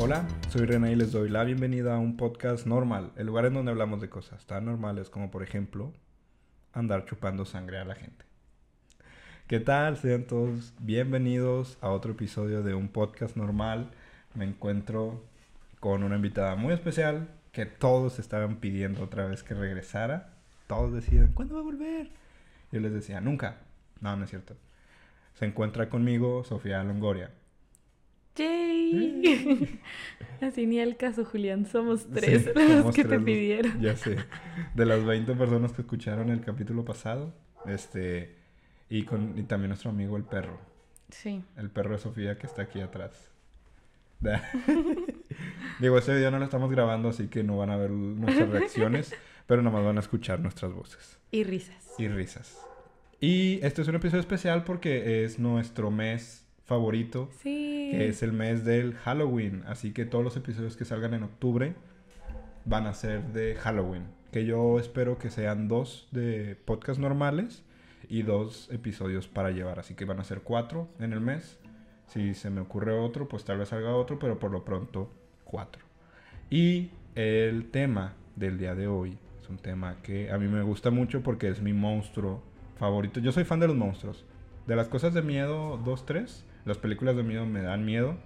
Hola, soy René y les doy la bienvenida a un podcast normal, el lugar en donde hablamos de cosas tan normales como por ejemplo andar chupando sangre a la gente. ¿Qué tal? Sean todos bienvenidos a otro episodio de un podcast normal. Me encuentro con una invitada muy especial que todos estaban pidiendo otra vez que regresara. Todos decían, ¿cuándo va a volver? Yo les decía, nunca. No, no es cierto. Se encuentra conmigo Sofía Longoria. ¡Yay! Así ni al caso, Julián. Somos Sí, tres somos los que tres te los- pidieron. Ya sé. De las 20 personas que escucharon el capítulo pasado. Este. Y, con, y también nuestro amigo el perro. Sí. El perro de Sofía que está aquí atrás. Digo, este video no lo estamos grabando, así que no van a ver nuestras reacciones, pero nomás van a escuchar nuestras voces Y risas. y risas. Y este es un episodio especial porque es nuestro mes favorito, Sí. que es el mes del Halloween. Así que todos los episodios que salgan en octubre van a ser de Halloween. Que yo espero que sean dos de podcast normales y dos episodios para llevar. Así que van a ser cuatro en el mes. Si se me ocurre otro, pues tal vez salga otro, pero por lo pronto cuatro. Y el tema del día de hoy es un tema que a mí me gusta mucho porque es mi monstruo favorito. Yo soy fan de los monstruos. De las cosas de miedo 2, 3, las películas de miedo me dan miedo.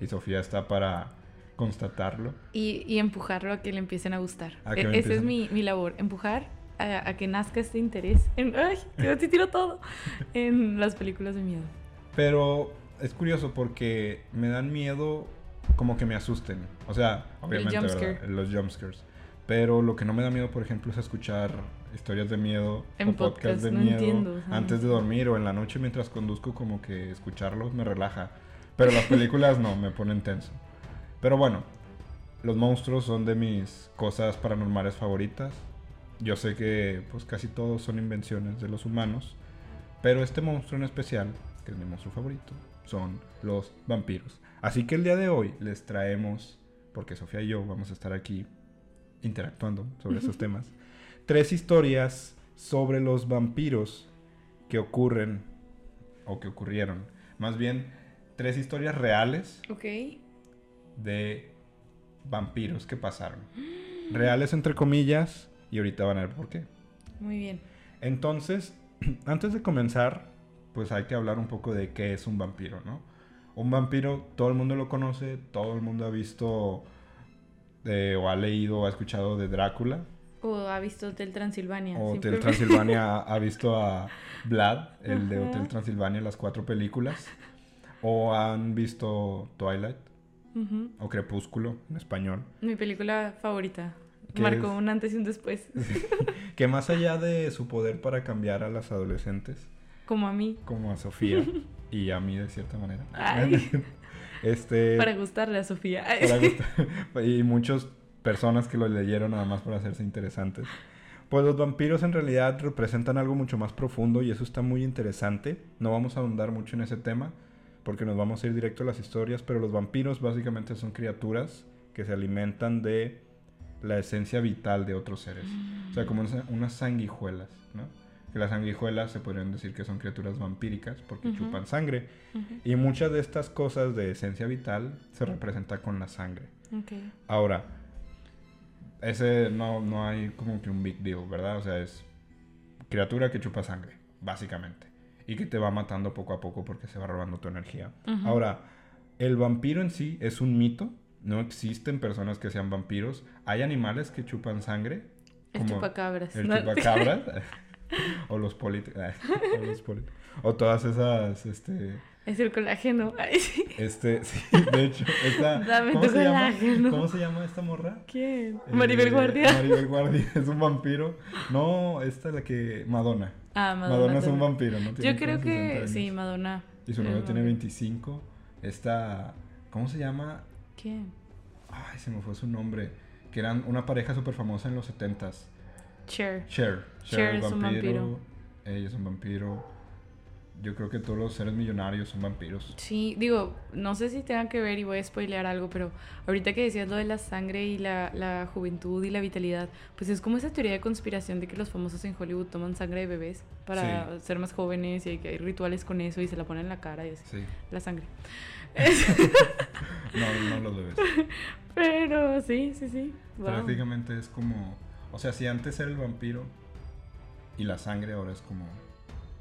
Y Sofía está para constatarlo. Y, y empujarlo a que le empiecen a gustar. A E- Esa es mi, mi labor. Empujar a, a que nazca este interés. En, ¡Ay! Que te tiro todo. En las películas de miedo. Pero es curioso porque me dan miedo como que me asusten. O sea, obviamente. ¿verdad? los jumpscares. Pero lo que no me da miedo, por ejemplo, es escuchar historias de miedo En o podcasts podcast, de no miedo entiendo, antes de dormir o en la noche mientras conduzco, como que escucharlos me relaja. Pero las películas no, me ponen tenso. Pero bueno, los monstruos son de mis cosas paranormales favoritas. Yo sé que pues casi todos son invenciones de los humanos, pero este monstruo en especial, que es mi monstruo favorito, son los vampiros. Así que el día de hoy les traemos, porque Sofía y yo vamos a estar aquí interactuando sobre esos temas, tres historias sobre los vampiros que ocurren o que ocurrieron. Más bien, tres historias reales de vampiros que pasaron. Reales entre comillas, y ahorita van a ver por qué. Muy bien. Entonces, antes de comenzar, pues hay que hablar un poco de qué es un vampiro, ¿no? Un vampiro, todo el mundo lo conoce, todo el mundo ha visto eh, o ha leído o ha escuchado de Drácula. O ha visto Hotel Transilvania. O Hotel Transilvania ha, visto a Vlad, el de. Hotel Transilvania, las cuatro películas. O han visto Twilight Ujú. o Crepúsculo en español. Mi película favorita. ¿Qué Marcó es? un antes y un después. Que más allá de su poder para cambiar a las adolescentes, Como a mí. como a Sofía y a mí de cierta manera. Ay. Este, Para gustarle a Sofía. para gustar- y muchas personas que lo leyeron nada más para hacerse interesantes. Pues los vampiros en realidad representan algo mucho más profundo y eso está muy interesante. No vamos a ahondar mucho en ese tema porque nos vamos a ir directo a las historias, pero los vampiros básicamente son criaturas que se alimentan de la esencia vital de otros seres. O sea, como unas- sanguijuelas, ¿no? Que las sanguijuelas se podrían decir que son criaturas vampíricas porque chupan sangre. Y muchas de estas cosas de esencia vital se representa con la sangre. Ok. Ahora, ese no, no hay como que un big deal, ¿verdad? O sea, es criatura que chupa sangre, básicamente. Y que te va matando poco a poco porque se va robando tu energía. Ahora, el vampiro en sí es un mito. No existen personas que sean vampiros. Hay animales que chupan sangre. El como chupacabras. El chupacabras. o los políticos. o, los polit- o todas esas, este... Es el colágeno. Ay, sí. Este, sí, de hecho, esta, Dame ¿cómo, tu se llama? ¿cómo se llama esta morra? ¿Quién? Eh, Maribel Guardia. Maribel Guardia es un vampiro. No, esta es la que. Madonna. Ah, Madonna, Madonna. es un vampiro, ¿no? Tiene Yo creo como 60 que años. sí, Madonna. Y su novio tiene vampiro. 25. Esta. ¿Cómo se llama? ¿Quién? Ay, se me fue su nombre. Que eran una pareja súper famosa en los 70s. Cher. Cher. Cher es un vampiro. Ella es un vampiro. Yo creo que todos los seres millonarios son vampiros. Sí, digo, no sé si tenga que ver y voy a spoilear algo, pero ahorita que decías lo de la sangre y la, la juventud y la vitalidad, pues es como esa teoría de conspiración de que los famosos en Hollywood toman sangre de bebés para ser más jóvenes y que hay rituales con eso y se la ponen en la cara y así. Sí. La sangre. no, no los bebés. Pero sí, sí, sí. Wow. Prácticamente es como, o sea, si antes era el vampiro y la sangre ahora es como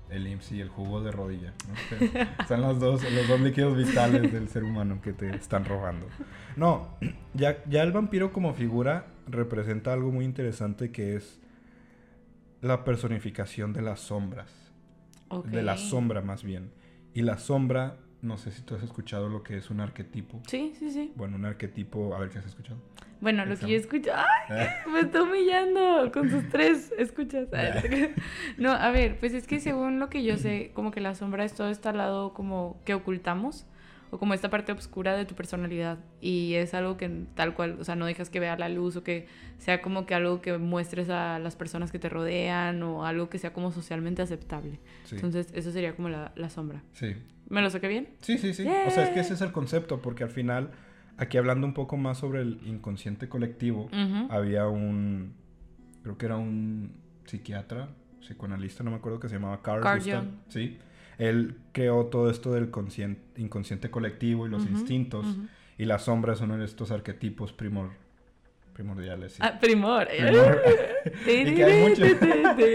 el IMSS y el jugo de rodilla. ¿no? Son los dos, los dos líquidos vitales del ser humano que te están robando. No, ya, ya el vampiro como figura representa algo muy interesante que es la personificación de las sombras. De la sombra más bien. Y la sombra, no sé si tú has escuchado lo que es un arquetipo. Sí, sí, sí. Bueno, un arquetipo, a ver qué has escuchado. Bueno, lo que yo escucho. ¡Ay! Me está humillando con sus tres escuchas. No, a ver, pues es que según lo que yo sé, como que la sombra es todo este lado como que ocultamos. O como esta parte oscura de tu personalidad. Y es algo que tal cual, o sea, no dejas que vea la luz o que sea como que algo que muestres a las personas que te rodean o algo que sea como socialmente aceptable. Sí. Entonces, eso sería como la, la sombra. Sí. ¿Me lo saqué bien? Sí, sí, sí. O sea, es que ese es el concepto, porque al final, aquí hablando un poco más sobre el inconsciente colectivo, había un, creo que era un psiquiatra, psicoanalista, no me acuerdo que se llamaba Carl, Carl Gustav. Sí. Él creó todo esto del conscien- inconsciente colectivo y los instintos, y las sombras son de estos arquetipos primor, primordiales. sí. Ah, primor. Primor. y que hay muchos.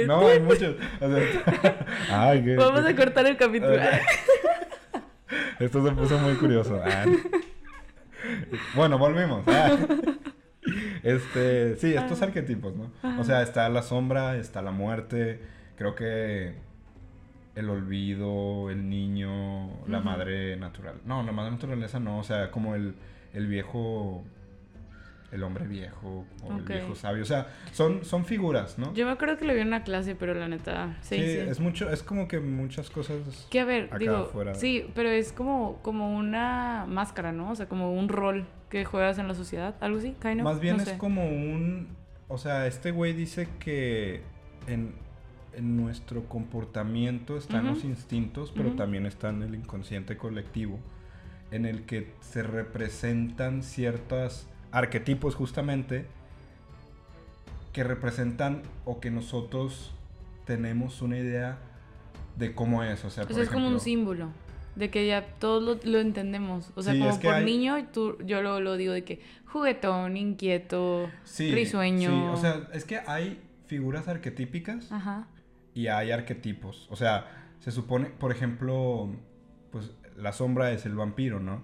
no, hay muchos. O sea, ay, qué- Vamos a cortar el capítulo. Esto se puso muy curioso. Ah. Bueno, volvimos. Ah. Este, sí, estos arquetipos, ¿no? O sea, está la sombra, está la muerte, creo que el olvido, el niño, la madre natural. No, la madre naturaleza no, o sea, como el, el viejo, el hombre viejo o el viejo sabio. O sea, son, son figuras, ¿no? Yo me acuerdo que lo vi en una clase, pero la neta, sí, sí, sí. es mucho, es como que muchas cosas. Que a ver, acá digo, afuera. sí, pero es como, como una máscara, ¿no? O sea, como un rol que juegas en la sociedad, algo así, kind of, Más bien no es sé. como un... O sea, este güey dice que en, en nuestro comportamiento están los instintos, pero también está en el inconsciente colectivo, en el que se representan ciertos arquetipos justamente que representan o que nosotros tenemos una idea de cómo es. O sea, O por sea, es como un símbolo. De que ya todos lo, lo entendemos. O sea, Sí, como es que por hay- niño, tú, yo lo, lo digo de que juguetón, inquieto, Sí, risueño. sí, o sea, es que hay figuras arquetípicas Ajá. Y hay arquetipos. O sea, se supone, por ejemplo, pues la sombra es el vampiro, ¿no?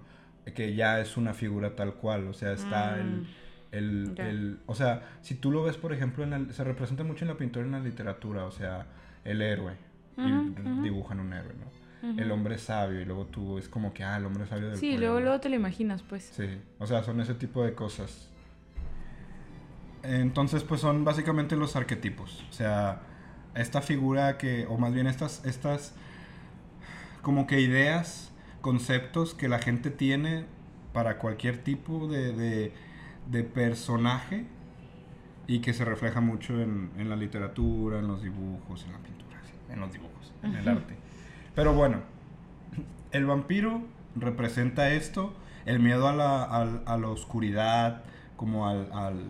Que ya es una figura tal cual. O sea, está el, Mm. el, el- O sea, si tú lo ves, por ejemplo, en la- se representa mucho en la pintura y en la literatura. O sea, el héroe. y dibujan un héroe, ¿no? El hombre sabio. Y luego tú es como que, ah, el hombre sabio del Sí, pueblo. luego, luego te lo imaginas, pues. Sí, o sea, son ese tipo de cosas. Entonces, pues son básicamente los arquetipos. O sea, esta figura que, o más bien estas, estas como que ideas, conceptos que la gente tiene para cualquier tipo de, de, de personaje y que se refleja mucho en, en la literatura, en los dibujos, en la pintura, sí, en los dibujos, en el arte. Pero bueno, el vampiro representa esto, el miedo a la, al- a la oscuridad, como al, al-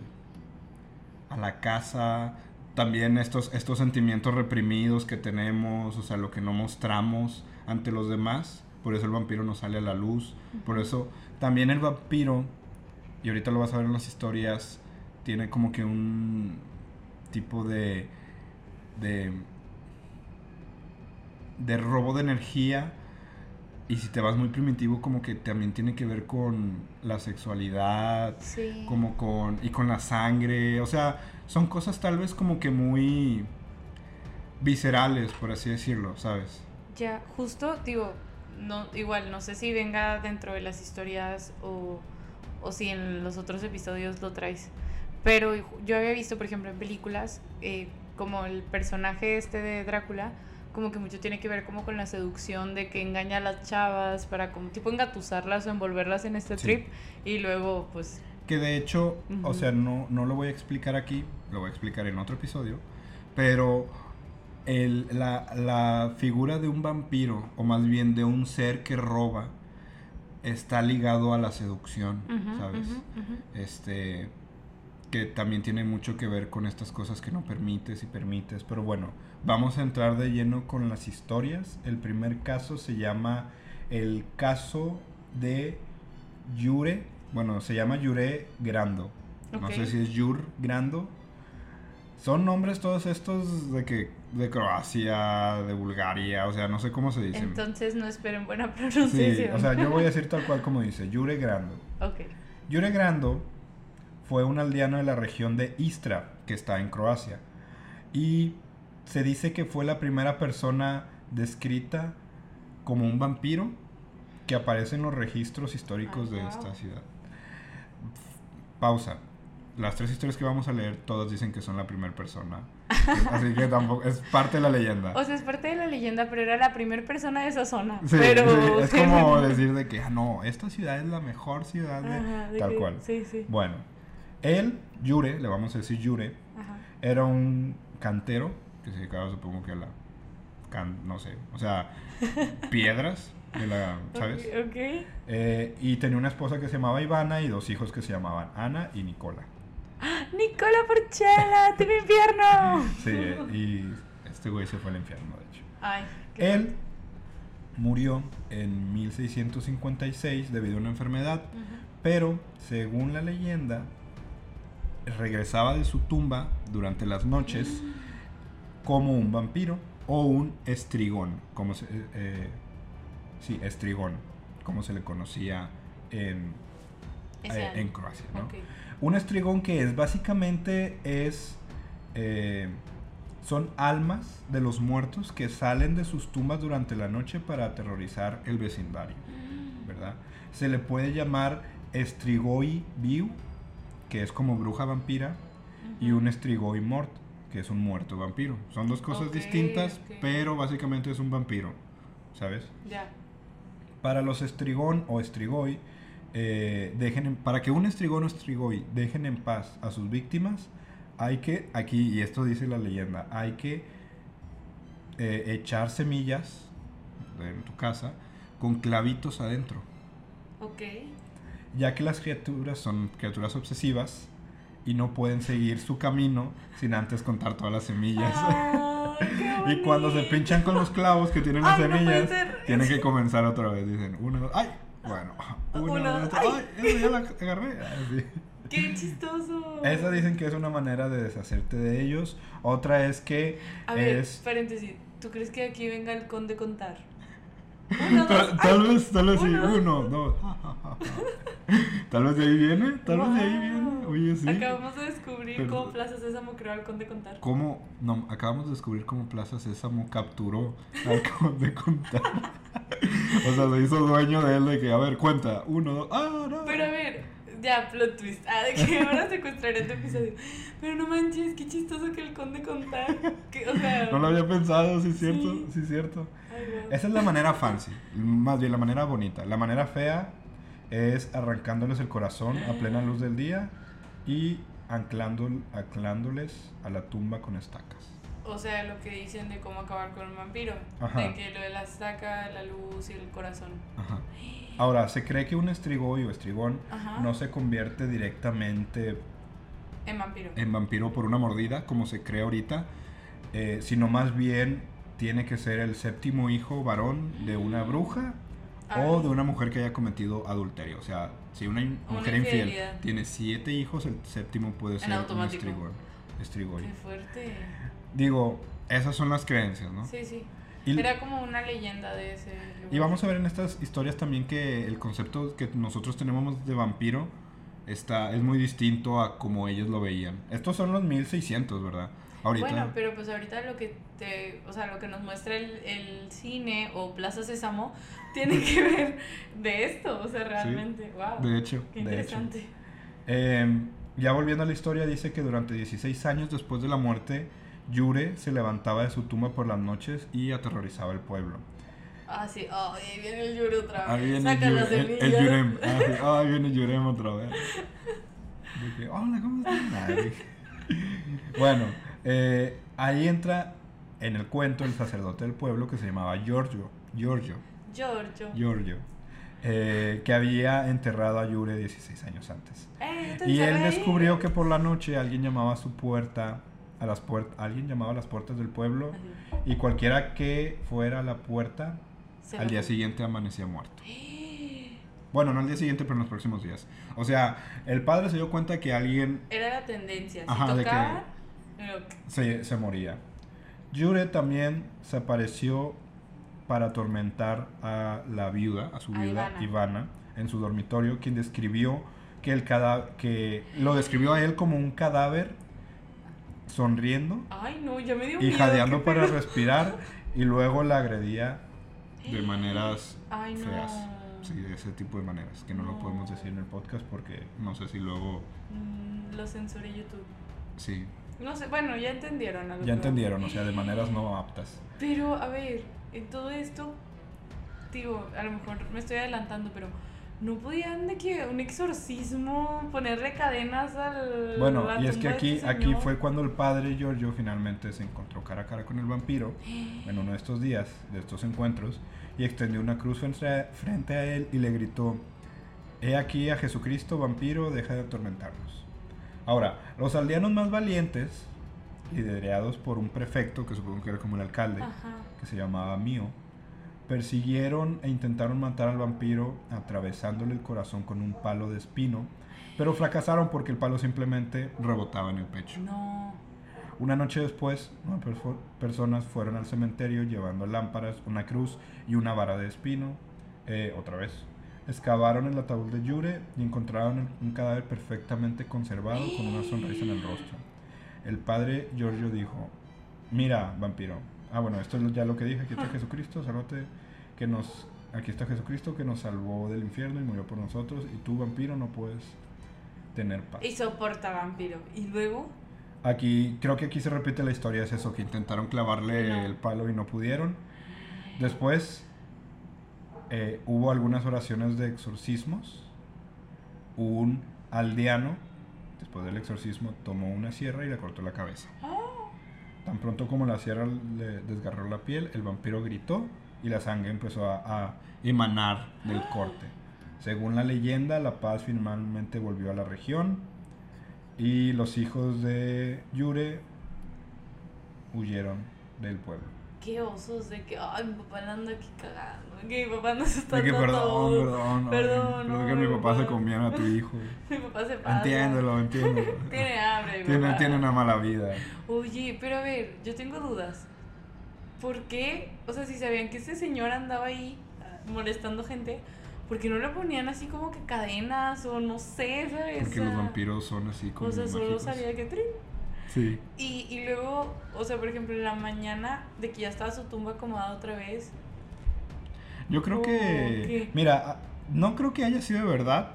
a la casa, también estos, estos sentimientos reprimidos que tenemos, o sea, lo que no mostramos ante los demás, por eso el vampiro no sale a la luz, por eso también el vampiro, y ahorita lo vas a ver en las historias, tiene como que un tipo de, de, de robo de energía, y si te vas muy primitivo, como que también tiene que ver con la sexualidad, Sí. como con y con la sangre, o sea, son cosas tal vez como que muy viscerales, por así decirlo, ¿sabes? Ya, justo, digo, no, igual, no sé si venga dentro de las historias o, o si en los otros episodios lo traes. Pero yo había visto, por ejemplo, en películas, eh, como el personaje este de Drácula, como que mucho tiene que ver como con la seducción de que engaña a las chavas para como tipo engatusarlas o envolverlas en este Sí. trip y luego pues Que de hecho, o sea, no, no lo voy a explicar aquí, lo voy a explicar en otro episodio, pero el- la, la figura de un vampiro, o más bien de un ser que roba, está ligado a la seducción, ¿sabes? Este, que también tiene mucho que ver con estas cosas que no permites y permites. Pero bueno, vamos a entrar de lleno con las historias. El primer caso se llama el caso de Yure. Bueno, se llama Yure Grando. No sé si es Yur Grando. Son nombres todos estos de que de Croacia, de Bulgaria, o sea, no sé cómo se dicen. Entonces no esperen buena sí, pronunciación. o sea, yo voy a decir tal cual como dice, Yure Grando. Ok. Yure Grando fue un aldeano de la región de Istra, que está en Croacia. Y se dice que fue la primera persona descrita como un vampiro que aparece en los registros históricos Ah, de wow. esta ciudad. Pausa. Las tres historias que vamos a leer, todas dicen que son la primera persona. Así que tampoco, es parte de la leyenda. O sea, es parte de la leyenda, pero era la primera persona de esa zona. Sí, pero... sí, es como decir de que, ah, no, esta ciudad es la mejor ciudad de... Ajá, de tal que- cual. Sí, sí. Bueno, él, Yure, le vamos a decir Yure, Ajá. era un cantero que se dedicaba, supongo que a la. can- no sé, o sea, piedras, de la, ¿sabes? Ok, ok. Eh, y tenía una esposa que se llamaba Ivana y dos hijos que se llamaban Ana y Nicola. Nicola Porchela, ¡Team Infierno! Sí, eh, y este güey se fue al infierno, de hecho. Ay, qué Él murió en 1656 debido a una enfermedad, pero según la leyenda, regresaba de su tumba durante las noches como un vampiro o un estrigón, como se, eh, sí, estrigón, como se le conocía en, eh, en Croacia, ¿no? Un estrigón que es básicamente es eh, son almas de los muertos que salen de sus tumbas durante la noche para aterrorizar el vecindario, ¿verdad? Se le puede llamar estrigoi viu, que es como bruja vampira, y un estrigoi mort, que es un muerto vampiro. Son dos cosas distintas, pero básicamente es un vampiro, ¿sabes? Ya. Para los estrigón o estrigoi, eh, dejen en- para que un estrigón o estrigoi dejen en paz a sus víctimas, hay que, aquí, y esto dice la leyenda, hay que eh, echar semillas en tu casa con clavitos adentro, Ok. ya que las criaturas son criaturas obsesivas y no pueden seguir su camino sin antes contar todas las semillas. Qué Y cuando se pinchan con los clavos que tienen las Ay, semillas, tienen que comenzar otra vez. Dicen, uno, dos, ¡ay! Bueno, uno, Uno, dos, ay. esa ya la agarré. Así. ¡Qué chistoso! Esa dicen que es una manera de deshacerte de ellos. Otra es que A ver, es. paréntesis. ¿Tú crees que aquí venga el conde contar? Uno, dos, Tal, vez, tal vez sí, Uno. uno, dos. Tal vez de ahí viene, tal vez de ahí viene. Oye, sí. Acabamos de descubrir Pero- cómo Plaza Sésamo creó al conde contar. ¿Cómo? No, acabamos de descubrir cómo Plaza Sésamo capturó al conde contar. o sea, se hizo dueño de él de que, a ver, cuenta. Uno, dos. ¡Ah, no! Pero a ver, ya, plot twist. Ah, de que ahora secuestraré tu episodio. Pero no manches, qué chistoso que el conde contar. Que, o sea. No lo había pensado, sí es cierto, Sí. sí es cierto. Ay. Esa es la manera fancy, más bien la manera bonita. La manera fea es arrancándoles el corazón a plena luz del día y anclando, anclándoles a la tumba con estacas. O sea, lo que dicen de cómo acabar con un vampiro. Ajá. De que lo de la estaca, la luz y el corazón. Ajá. Ahora, se cree que un estrigoy o estrigón Ajá. no se convierte directamente En vampiro. en vampiro por una mordida, como se cree ahorita, eh, sino más bien tiene que ser el séptimo hijo varón de una bruja o de una mujer que haya cometido adulterio. O sea, si una in- Una mujer infiel infidelidad. tiene siete hijos, el séptimo puede ser un automático. estrigón. estrigoy. Qué fuerte. Digo, esas son las creencias, ¿no? Sí, sí. Y- Era como una leyenda de ese lugar. Y vamos a ver en estas historias también que el concepto que nosotros tenemos de vampiro está, es muy distinto a como ellos lo veían. Estos son los 1600, ¿verdad? Ahorita. Bueno, pero pues ahorita lo que te, o sea, lo que nos muestra el, el cine o Plaza Sésamo tiene que ver de esto, o sea, realmente, wow. de hecho, Qué de hecho. interesante. Eh, ya volviendo a la historia, dice que durante 16 años después de la muerte, Yure se levantaba de su tumba por las noches y aterrorizaba el pueblo. Ah, sí, ay, ahí viene el Yuri otra vez. Ahí viene Saca Yure- el, el Yurem. Ah, sí, ahí viene Yurem otra vez. De que, Hola, ¿cómo estás? Bueno, eh, ahí entra en el cuento el sacerdote del pueblo que se llamaba Giorgio, Giorgio, Giorgio. Giorgio, eh, que había enterrado a Yure 16 años antes. Eh, Y él descubrió que por la noche alguien llamaba a su puerta, a las puertas, alguien llamaba a las puertas del pueblo y cualquiera que fuera a la puerta Se al día siguiente amanecía muerto. Bueno, no al día siguiente, pero en los próximos días. O sea, el padre se dio cuenta que alguien Era la tendencia. Si Ajá, de que- se, se moría. Yure también se apareció para atormentar a la viuda, a su A viuda, Ivana. Ivana, en su dormitorio, quien describió que el cada que lo describió a él como un cadáver sonriendo Ay, no, ya me dio y miedo, jadeando para pedo. respirar y luego la agredía de maneras Ay, no. feas. Sí, de ese tipo de maneras, que no, lo podemos decir en el podcast porque no sé si luego... Mm, lo censuré YouTube. Sí, No sé, bueno, ya entendieron. a lo que ya entendieron, o sea, de maneras no aptas. Pero, a ver, en todo esto, digo, a lo mejor me estoy adelantando, pero ¿no podían de que un exorcismo ponerle cadenas al. Bueno, y es que aquí, este aquí fue cuando el padre Giorgio finalmente se encontró cara a cara con el vampiro en uno de estos días, de estos encuentros, y extendió una cruz frente a, frente a él y le gritó, He aquí a Jesucristo, vampiro, deja de atormentarnos. Ahora, los aldeanos más valientes, liderados por un prefecto, que supongo que era como el alcalde, Ajá. que se llamaba Mío, persiguieron e intentaron matar al vampiro atravesándole el corazón con un palo de espino, pero fracasaron porque el palo simplemente rebotaba en el pecho. No. Una noche después, nueve perso- personas fueron al cementerio llevando lámparas, una cruz y una vara de espino. Eh, otra vez. Excavaron el ataúd de Yure y encontraron un cadáver perfectamente conservado con una sonrisa en el rostro. El padre Giorgio dijo, mira, vampiro. Ah, bueno, esto es ya lo que dije. Aquí está Jesucristo, sálvate, que nos... Aquí está Jesucristo que nos salvó del infierno y murió por nosotros. Y tú, vampiro, no puedes tener paz. Y soporta vampiro. Y luego. Aquí, creo que aquí se repite la historia, es eso, que intentaron clavarle No. el palo y no pudieron. Después eh, hubo algunas oraciones de exorcismos. Un aldeano, después del exorcismo, tomó una sierra y le cortó la cabeza. Oh, Tan pronto como la sierra le desgarró la piel, el vampiro gritó y la sangre empezó a, a emanar del corte. Según la leyenda, la paz finalmente volvió a la región y los hijos de Yure huyeron del pueblo. Qué osos de que. Ay, mi papá anda aquí cagando. Que mi papá nos está dando perdón, todo. perdón, Perdón, creo no, que mi papá se comiera a tu hijo. Mi papá se pasa. Entiéndelo, entiéndelo. Tiene hambre, mi Tiene, papá. tiene una mala vida. Oye, pero a ver, yo tengo dudas. ¿Por qué? O sea, si sabían que ese señor andaba ahí ah, molestando gente, ¿por qué no le ponían así como que cadenas o no sé, ¿sabes? Porque los vampiros son así como O sea, solo mágicos. sabía que... Sí. Y, y luego, o sea, por ejemplo, en la mañana de que ya estaba su tumba acomodada otra vez. Yo creo Oh, que... ¿qué? Mira, ah, no creo que haya sido de verdad.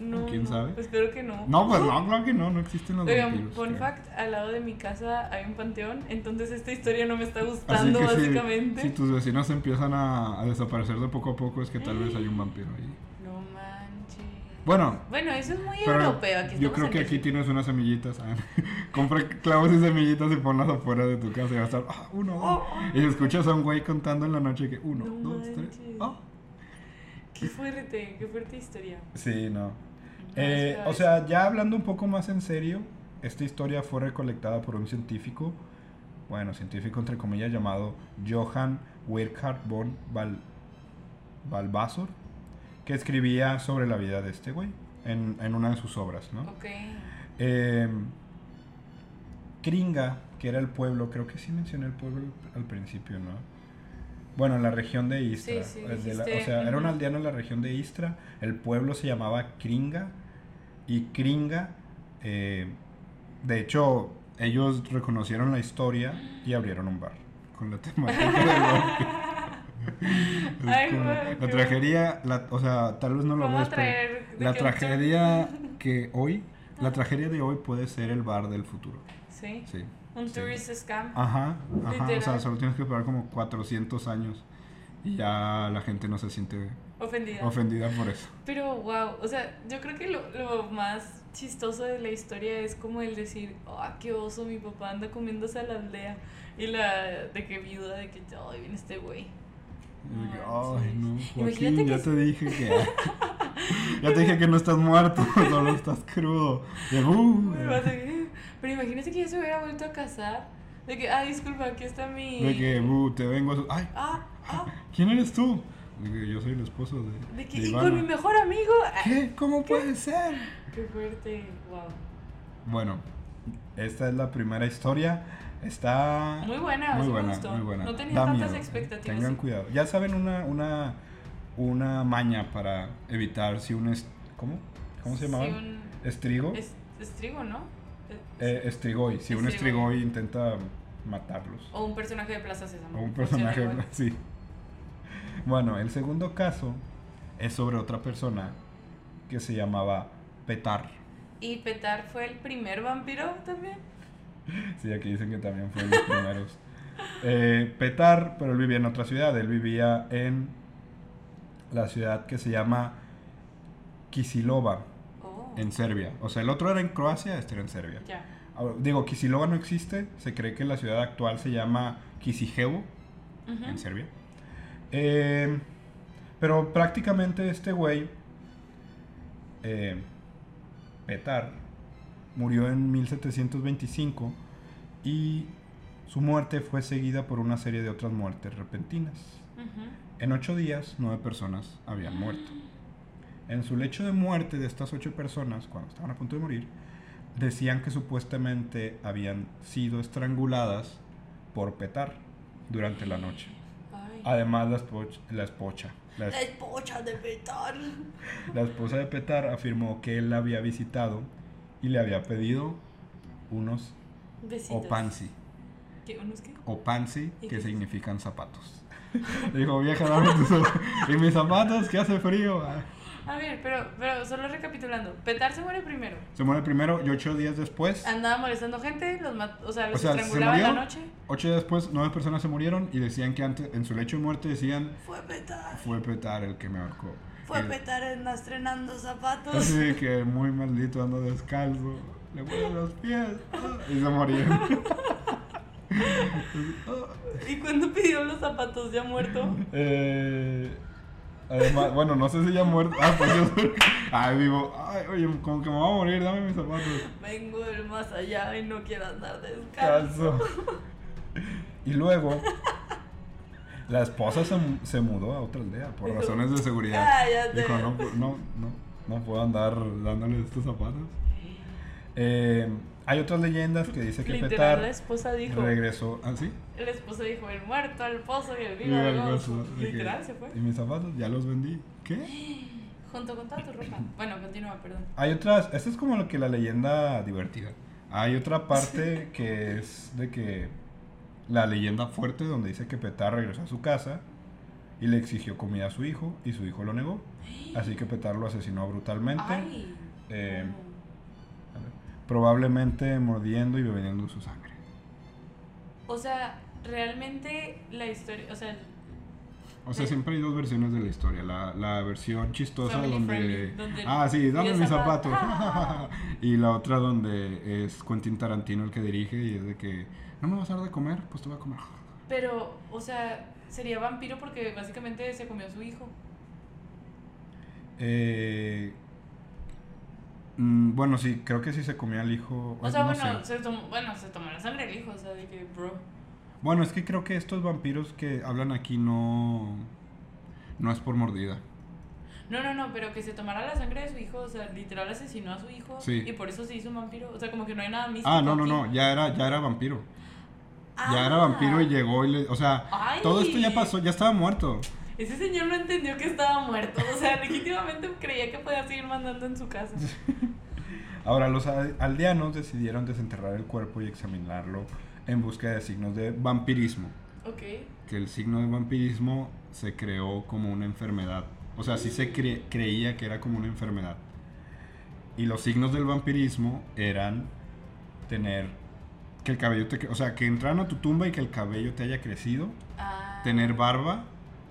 No, ¿Quién sabe? Espero que no. No, pues no, claro que no, no existen los Oigan, vampiros. fun creo. fact, al lado de mi casa hay un panteón, entonces esta historia no me está Así gustando que si- básicamente. Si, tus vecinos empiezan a, a desaparecer de poco a poco, es que tal vez hay un vampiro ahí. Bueno, Bueno, eso es muy europeo. Aquí yo creo que aquí tienes unas semillitas. ah. Compra clavos y semillitas y ponlas afuera de tu casa y va a estar ah, uno, dos. Y si escuchas a un güey contando en la noche que uno, No dos, tres. ah. Qué fuerte, qué fuerte historia. Sí, no. Eh, o sea, ya hablando un poco más en serio, esta historia fue recolectada por un científico, bueno, científico entre comillas, llamado Johann Wirkhard von Val Balbasor, que escribía sobre la vida de este güey en, en una de sus obras, ¿no? Ok. Eh, Kringa, que era el pueblo, creo que sí mencioné el pueblo al, principio, ¿no? Bueno, en la región de Istra. Sí, sí, de la- o sea, era un aldeano en la región de Istra. El pueblo se llamaba Kringa. Y Kringa, eh, de hecho, ellos reconocieron la historia y abrieron un bar con la temática del Ay, como- güey, la tragedia, la- o sea, tal vez no lo ¿Cómo ves, pero traer de la que- tragedia que hoy, la tragedia de hoy puede ser el bar del futuro. Sí. Sí. Un sí. tourist scam. Ajá, ajá, o sea, solo tienes que esperar como 400 años Y ya la gente no se siente Ofendida. ofendida por eso. Pero, wow, o sea, yo creo que lo, lo más chistoso de la historia es como el decir, ah, qué oso, mi papá anda comiéndose a la aldea. Y la de que viuda, de que, ay, viene este güey. De Ay, no, Joaquín, ya es- te dije que. ya te dije que no estás muerto, solo estás crudo. Seguir. Pero imagínate que ya se hubiera vuelto a casar. De que, ah, disculpa, aquí está mi. de que, uh, te vengo a. su- Ay, Ah, ah, ¿quién eres tú? De que yo soy el esposo de. de que, de y con mi mejor amigo. ¿Qué? ¿Cómo puede ser? Qué fuerte, wow. Bueno, esta es la primera historia. Está Muy buena, muy buena, gustó. muy buena. No tenía Da tantas miedo. expectativas. Tengan cuidado. Ya saben una una una maña para evitar si un es- ¿cómo? ¿Cómo se llamaba? Un- Estrigo. es, es trigo, ¿no? Eh, estrigoy. Si un Estrigoy. intenta matarlos. O un personaje de Plaza Sésamo. O un personaje igual. sí. Bueno, el segundo caso es sobre otra persona que se llamaba Petar. ¿Y Petar fue el primer vampiro también? Sí, aquí dicen que también fue los primeros. Eh, Petar, pero él vivía en otra ciudad. Él vivía en la ciudad que se llama Kisilova, Oh. en Serbia. O sea, el otro era en Croacia, este era en Serbia. Ahora, Digo, Kisilova no existe. Se cree que la ciudad actual se llama Kisijevo, en Serbia. Eh, pero prácticamente este güey, eh, Petar, murió en 1725 y su muerte fue seguida por una serie de otras muertes repentinas. En ocho días, nueve personas habían muerto. En su lecho de muerte de estas ocho personas, cuando estaban a punto de morir, decían que supuestamente habían sido estranguladas por Petar durante la noche. Ay. Además, la, espoch- la espocha, la, es- La espocha de Petar. la esposa de Petar afirmó que él la había visitado y le había pedido unos Besitos. opansi. ¿Qué? ¿Unos qué? Opansi, ¿Y que qué significan zapatos. Dijo, vieja, dame tus. ¿Y mis zapatos? que hace frío? A ver, pero, pero solo recapitulando. Petar se muere primero. Se muere primero y ocho días después, Andaba molestando gente, los o sea, los O sea, se estrangulaba en la murió. noche. ocho días después, nueve personas se murieron y decían que antes, en su lecho de muerte decían, Fue Petar. fue Petar el que me ahorcó. Fue Y- Petar anda estrenando zapatos. Así que muy maldito ando descalzo, le mueven los pies ah, y se murieron. ¿Y cuando pidió los zapatos ya muerto? Eh, además, bueno, no sé si ya muerto. Ah, pues yo soy. Ay, digo, ay, oye, como que me voy a morir, dame mis zapatos. Vengo del más allá y no quiero andar descalzo. Calzo. Y luego, la esposa se, se mudó a otra aldea por razones de seguridad. "Cállate". Dijo, no, no, no, no puedo andar dándole estos zapatos. Eh, hay otras leyendas que dice que Literal, la Petar esposa dijo. regresó. ¿Ah, sí? La esposa dijo: el muerto al pozo y el vivo al gozo. que, Literal, se fue. ¿Y mis zapatos? Ya los vendí. ¿Qué? Junto con toda tu ropa. Bueno, continúa, perdón. Hay otras, esta es como lo que la leyenda divertida. Hay otra parte que es de que la leyenda fuerte donde dice que Petar regresó a su casa y le exigió comida a su hijo y su hijo lo negó. Así que Petar lo asesinó brutalmente, eh, probablemente mordiendo y bebiendo su sangre. O sea, realmente la historia. O sea, O sea, siempre hay dos versiones de la historia. La, la versión chistosa donde, friendly, donde Ah, sí, dame mis zapatos. zapatos. y la otra donde es Quentin Tarantino el que dirige y es de que no me vas a dar de comer, pues te voy a comer. pero, o sea, sería vampiro porque básicamente se comió a su hijo. Eh, mm, bueno, sí, creo que sí se comía al hijo. O sea, no bueno, sé. se tomó, bueno, se tomó la sangre del hijo, o sea, de que, bro. Bueno, es que creo que estos vampiros que hablan aquí no. No es por mordida. No, no, no, pero que se tomara la sangre de su hijo, o sea, literal asesinó a su hijo Sí. y por eso se hizo un vampiro. O sea, como que no hay nada místico. Ah, no, no, aquí. no, ya era, ya era vampiro. Ya era Ah. vampiro y llegó y le. O sea, Ay. todo esto ya pasó, ya estaba muerto. Ese señor no entendió que estaba muerto. O sea, legítimamente creía que podía seguir mandando en su casa. Ahora, los aldeanos decidieron desenterrar el cuerpo y examinarlo en busca de signos de vampirismo. Ok. Que el signo de vampirismo se creó como una enfermedad. O sea, sí se cre- creía que era como una enfermedad. Y los signos del vampirismo eran tener que el cabello te... O sea, que entraran a tu tumba y que el cabello te haya crecido, Ah. tener barba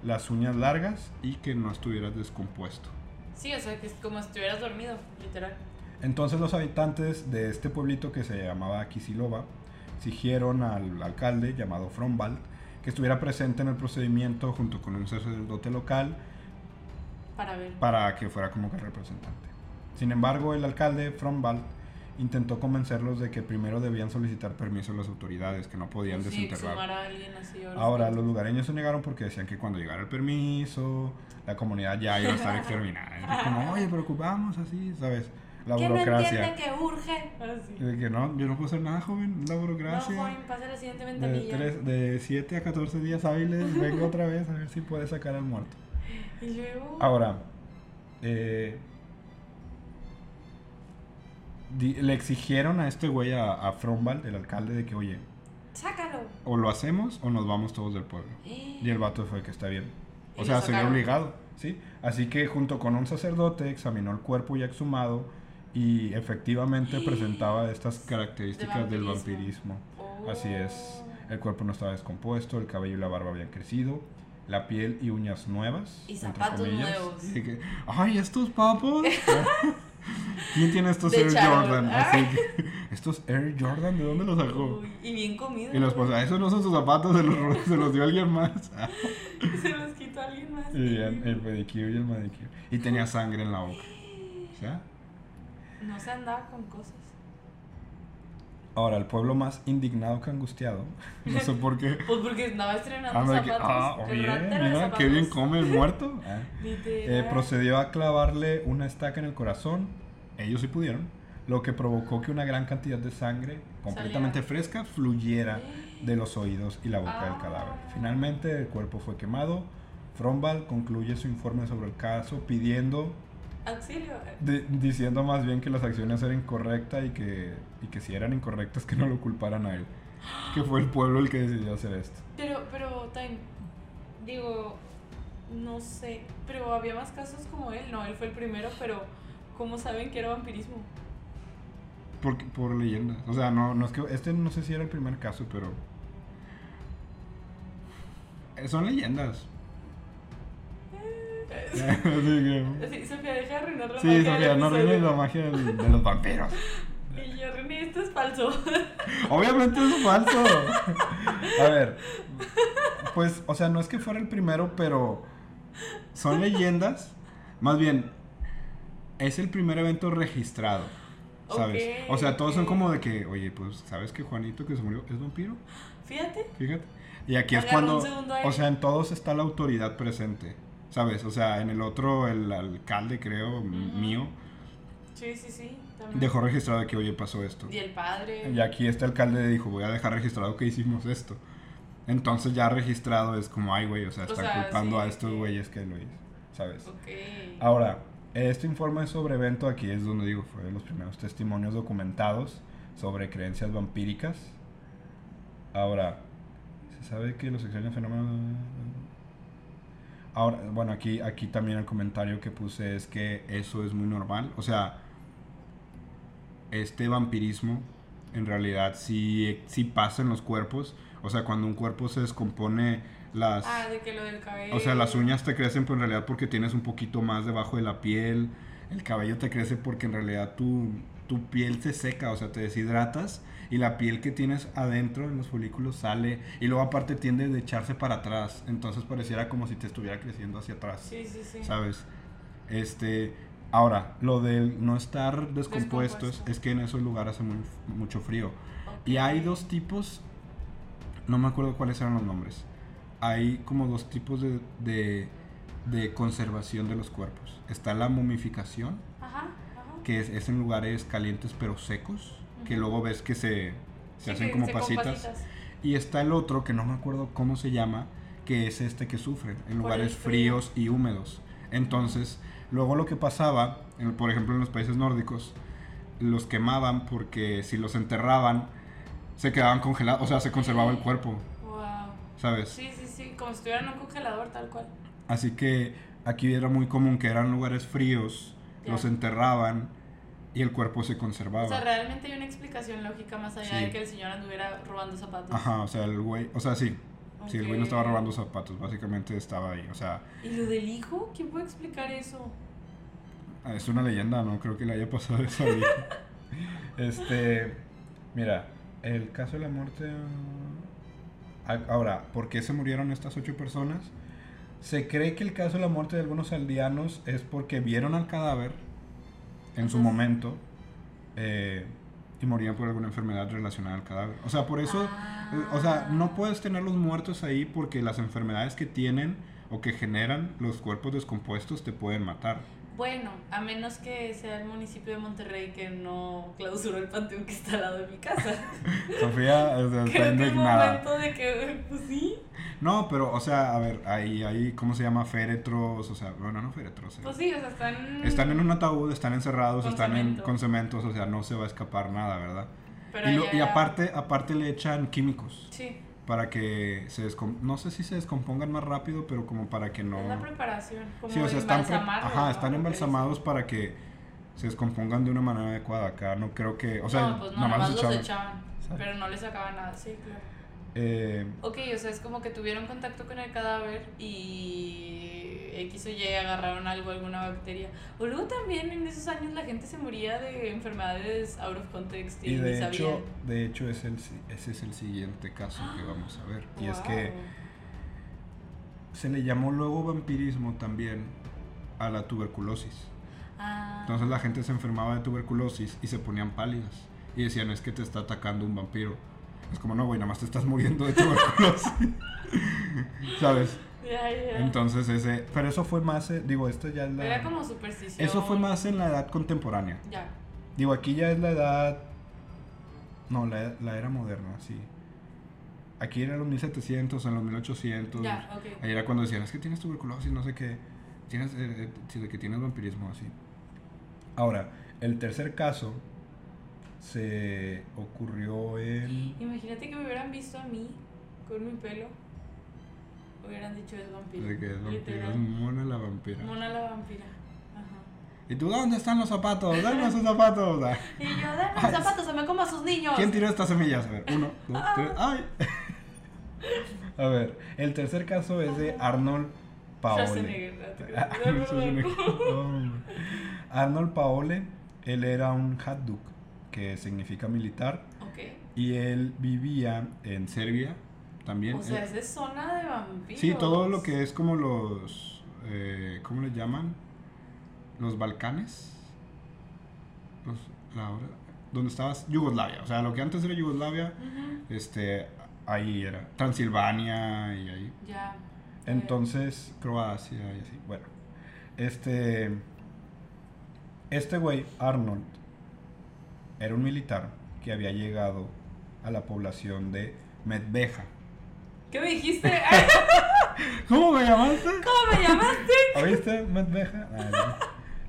las uñas largas y que no estuvieras descompuesto. Sí, o sea, que es como si estuvieras dormido, literal. Entonces los habitantes de este pueblito que se llamaba Kisilova exigieron al alcalde llamado Frombald que estuviera presente en el procedimiento junto con un sacerdote local Para ver. para que fuera como que representante. Sin embargo, el alcalde Frombald intentó convencerlos de que primero debían solicitar permiso a las autoridades, que no podían Sí, desenterrar. exhumar a alguien así. o Ahora, los lugareños se negaron porque decían que cuando llegara el permiso, la comunidad ya iba a estar exterminada. Y como, oye, preocupamos así, ¿sabes? La Que no burocracia. entienden que urge. Así. Que no, yo no puedo hacer nada, joven, la No, burocracia. joven, pasa la siguiente de, ventanilla. de 7 a 14 días hábiles, vengo otra vez a ver si puede sacar al muerto. Y luego. Ahora, eh, le exigieron a este güey, a, a Frombald, el alcalde, de que, oye, Sácalo. o lo hacemos o nos vamos todos del pueblo. Y el vato fue que está bien. O sea, se vio obligado, ¿sí? Así que junto con un sacerdote examinó el cuerpo ya exhumado y efectivamente presentaba estas características del vampirismo. vampirismo. Así es. Oh. El cuerpo no estaba descompuesto, el cabello y la barba habían crecido, la piel y uñas nuevas. Y zapatos nuevos. Y de que, Ay, estos papos. ¿Quién tiene estos De Air. Jordan? Ay. Así que, estos Air Jordan, ¿de dónde los sacó? Uy, y bien comido. Y los pues, esos no son sus zapatos, se los, ro- se los dio alguien más. Se los quitó alguien más. Y el, el pedicure y el manicure. Y tenía sangre en la boca. O sea, No se andaba con cosas. Ahora el pueblo más indignado que angustiado. No sé por qué. Pues porque andaba estrenando que, zapatos. ah, de mira, zapatos. qué bien come el muerto. Ah. Eh, procedió a clavarle una estaca en el corazón. Ellos sí pudieron. Lo que provocó que una gran cantidad de sangre, completamente fresca, fluyera de los oídos y la boca del Ah. cadáver. Finalmente, el cuerpo fue quemado. Frombal concluye su informe sobre el caso pidiendo Auxilio. De- diciendo más bien que las acciones eran incorrectas y que, y que si eran incorrectas que no lo culparan a él. Que fue el pueblo el que decidió hacer esto. Pero, pero, Time, digo, no sé, pero había más casos como él, no, él fue el primero, pero ¿cómo saben que era vampirismo? Por, por leyendas. O sea, no, no es que. Este no sé si era el primer caso, pero. eh, Son leyendas. Sí, Sofía, deja de arruinar la Sí, magia del Sofía, no arruines la magia de los vampiros. Y yo, René, esto es falso. Obviamente es falso. A ver. Pues, o sea, no es que fuera el primero, pero son leyendas. Más bien, es el primer evento registrado. ¿Sabes? O sea, todos son como de que, oye, pues, ¿sabes que Juanito que se murió es vampiro? Fíjate. Fíjate. Y aquí es Agarró cuando, o sea, en todos está la autoridad presente. ¿Sabes? O sea, en el otro, el alcalde, creo, mío, Sí, sí, sí. también. dejó registrado que, oye, pasó esto. Y el padre. Y aquí este alcalde dijo, voy a dejar registrado que hicimos esto. Entonces ya registrado es como, ay, güey, o sea, O sea, culpando sí, a estos sí. güeyes que lo hizo, ¿sabes? Ok. Ahora, este informe sobre evento aquí es donde digo, fue los primeros testimonios documentados sobre creencias vampíricas. Ahora, se sabe que los extraños fenómenos... Ahora, bueno, aquí, aquí también el comentario que puse es que eso es muy normal. O sea, este vampirismo en realidad sí, sí pasa en los cuerpos. O sea, cuando un cuerpo se descompone, las... Ah, de que lo del cabello. O sea, las uñas te crecen pero en realidad porque tienes un poquito más debajo de la piel. El cabello te crece porque en realidad tu, tu piel se seca, o sea, te deshidratas y la piel que tienes adentro en los folículos sale y luego aparte tiende de echarse para atrás. Entonces pareciera como si te estuviera creciendo hacia atrás, Sí, sí, sí. ¿sabes? Este, ahora, lo del no estar descompuestos Descompuesto. es que en esos lugares hace muy- mucho frío. Y hay dos tipos, no me acuerdo cuáles eran los nombres. Hay como dos tipos de, de, de conservación de los cuerpos. Está la momificación, ajá. Que es, es en lugares calientes pero secos, que luego ves que se, se Sí, hacen como se- pasitas. Y está el otro, que no me acuerdo cómo se llama, que es este que sufren, en lugares frío. fríos y húmedos. Entonces, luego lo que pasaba, en- por ejemplo en los países nórdicos, los quemaban porque si los enterraban, se quedaban congelados, o sea, se conservaba el cuerpo, Wow. ¿sabes? Sí, sí, sí, como si estuvieran en un congelador, tal cual. Así que aquí era muy común que eran lugares fríos, Los enterraban y el cuerpo se conservaba. O sea, realmente hay una explicación lógica más allá Sí. de que el señor anduviera robando zapatos. Ajá, o sea, el güey, o sea, sí, Sí, el güey no estaba robando zapatos, básicamente estaba ahí. O sea, ¿Y lo del hijo? ¿Quién puede explicar eso? es una leyenda, no creo que le haya pasado eso hijo. Este, mira, el caso de la muerte... ah, Ahora, ¿por qué se murieron estas ocho personas? Se cree que el caso de la muerte de algunos aldeanos es porque vieron al cadáver en su momento eh, y morían por alguna enfermedad relacionada al cadáver. O sea, por eso, eh, o sea, no Ah. puedes tener los muertos ahí porque las enfermedades que tienen o que generan los cuerpos descompuestos te pueden matar. Bueno, a menos que sea el municipio de Monterrey que no clausuró el panteón que está al lado de mi casa. Sofía o sea, está indignada. momento de que, pues sí, No, pero, o sea, a ver, ahí, ahí, ¿cómo se llama? Féretros, o sea, bueno, no féretros. eh. pues sí, o sea, están... Están en un ataúd, están encerrados, están en, con cementos, o sea, no se va a escapar nada, ¿verdad? Pero y, lo- allá- y aparte, aparte le echan químicos Sí, para que se descom- no sé si se descompongan más rápido, pero como para que no... es la preparación. Como Sí, o sea, están, ajá, están embalsamados para que se descompongan de una manera adecuada. Acá no creo que, o sea, no, pues no, nomás nomás los echaban. echaban, pero no les sacaban nada, sí, claro. Eh, Ok, o sea, es como que tuvieron contacto con el cadáver y X o Y agarraron algo, alguna bacteria. O luego también en esos años la gente se moría de enfermedades out of context y, y de sabían. hecho, de hecho es el, ese es el siguiente caso que vamos a ver. Y es que se le llamó luego vampirismo también a la tuberculosis. Ah, Entonces la gente se enfermaba de tuberculosis y se ponían pálidas. Y decían, es que te está atacando un vampiro. Es como, no, güey, nada más te estás muriendo de tuberculosis. ¿Sabes? Ya, ya. Entonces ese... Pero eso fue más... eh, digo, esto ya es la... Era como superstición. Eso fue más en la edad contemporánea. Ya. Digo, aquí ya es la edad... No, la, la era moderna, sí. Aquí era los 1700, en los 1800. Ya, ok. Ahí era cuando decían, es que tienes tuberculosis, no sé qué. Tienes, eh, eh, que tienes vampirismo, así. Ahora, el tercer caso se ocurrió en... Imagínate que me hubieran visto a mí con mi pelo. Hubieran dicho es vampiro. De que es Mona la vampira. Mona la vampira. Ajá. ¿Y tú dónde están los zapatos? Dame esos zapatos. Ah, Y yo, denme los zapatos, se me como a sus niños. ¿Quién tiró estas semillas? A ver, uno, dos, tres. ¡Ay! A ver, el tercer caso es de Arnold Paole. Schwarzenegger, ¿no? ¿Te Ah? Arnold Paole, él era un Hajduk, que significa militar, Ok. y él vivía en Serbia también. O sea, Eh, es zona de vampiros. sí, todo lo que es como los, eh, ¿cómo le llaman? Los Balcanes. Los, la hora, donde estabas, Yugoslavia, o sea, lo que antes era Yugoslavia, este, ahí era, Transilvania y ahí. Ya. Entonces, Croacia y así. Bueno, este. Este güey, Arnold, era un militar que había llegado a la población de Medveja. ¿Qué me dijiste? ¿Cómo me llamaste? ¿Cómo me llamaste? ¿Oíste? Medveja. Ah.